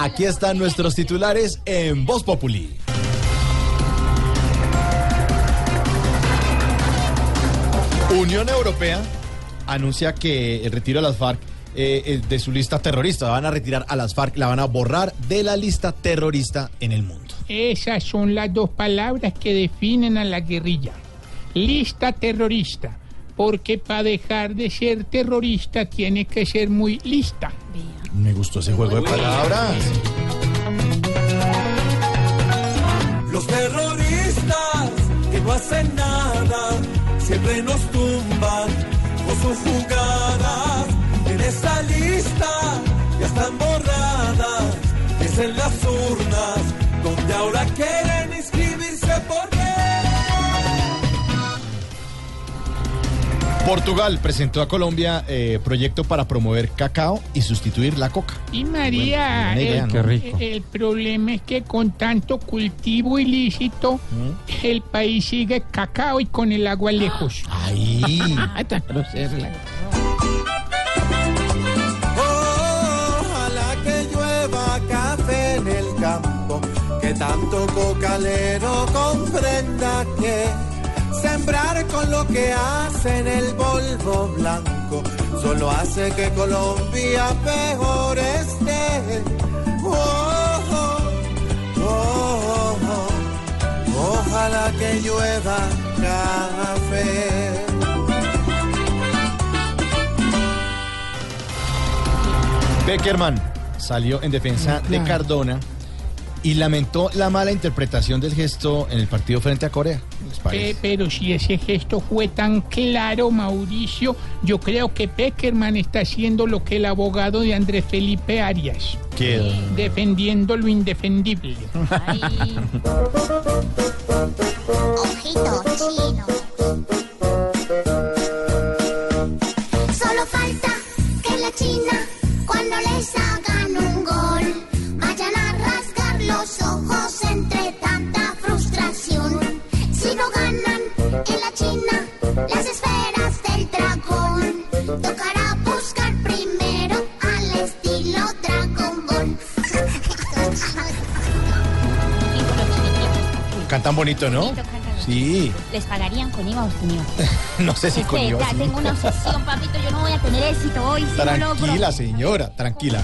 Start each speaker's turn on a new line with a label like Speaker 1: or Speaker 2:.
Speaker 1: Aquí están nuestros titulares en Voz Populi. Unión Europea anuncia que el retiro de las FARC eh, eh, de su lista terrorista. Van a retirar a las FARC, la van a borrar de la lista terrorista en el mundo.
Speaker 2: Esas son las dos palabras que definen a la guerrilla. Lista terrorista. Porque para dejar de ser terrorista tiene que ser muy lista.
Speaker 1: Me gustó ese juego de palabras.
Speaker 3: Los terroristas que no hacen nada siempre nos tumban con sus jugadas. En esa lista ya están borradas, es en las urnas donde ahora quieren
Speaker 1: Portugal presentó a Colombia eh, proyecto para promover cacao y sustituir la coca.
Speaker 2: Y María,
Speaker 1: idea,
Speaker 2: el,
Speaker 1: ¿no? Qué rico.
Speaker 2: el problema es que con tanto cultivo ilícito, el país sigue cacao y con el agua lejos.
Speaker 1: Ahí.
Speaker 3: Ojalá que llueva café en el campo, que tanto cocalero comprenda que con lo que hace en el polvo blanco solo hace que Colombia peor esté. Oh, oh, oh, oh. Ojalá que llueva café.
Speaker 1: Beckerman salió en defensa de Cardona y lamentó la mala interpretación del gesto en el partido frente a Corea.
Speaker 2: Pero si ese gesto fue tan claro, Mauricio, yo creo que Peckerman está haciendo lo que el abogado de Andrés Felipe Arias,
Speaker 1: ¿Qué?
Speaker 2: defendiendo lo indefendible.
Speaker 4: Ojito chino. Solo falta que la China,
Speaker 1: Cantan bonito, ¿no?
Speaker 5: Bonito, cantan.
Speaker 1: Sí,
Speaker 5: Les pagarían con IVA o sin IVA.
Speaker 1: no sé si con IVA,
Speaker 5: ya
Speaker 1: sí.
Speaker 5: tengo una obsesión, papito. Yo no voy a tener éxito hoy si no.
Speaker 1: Tranquila, señora, tranquila.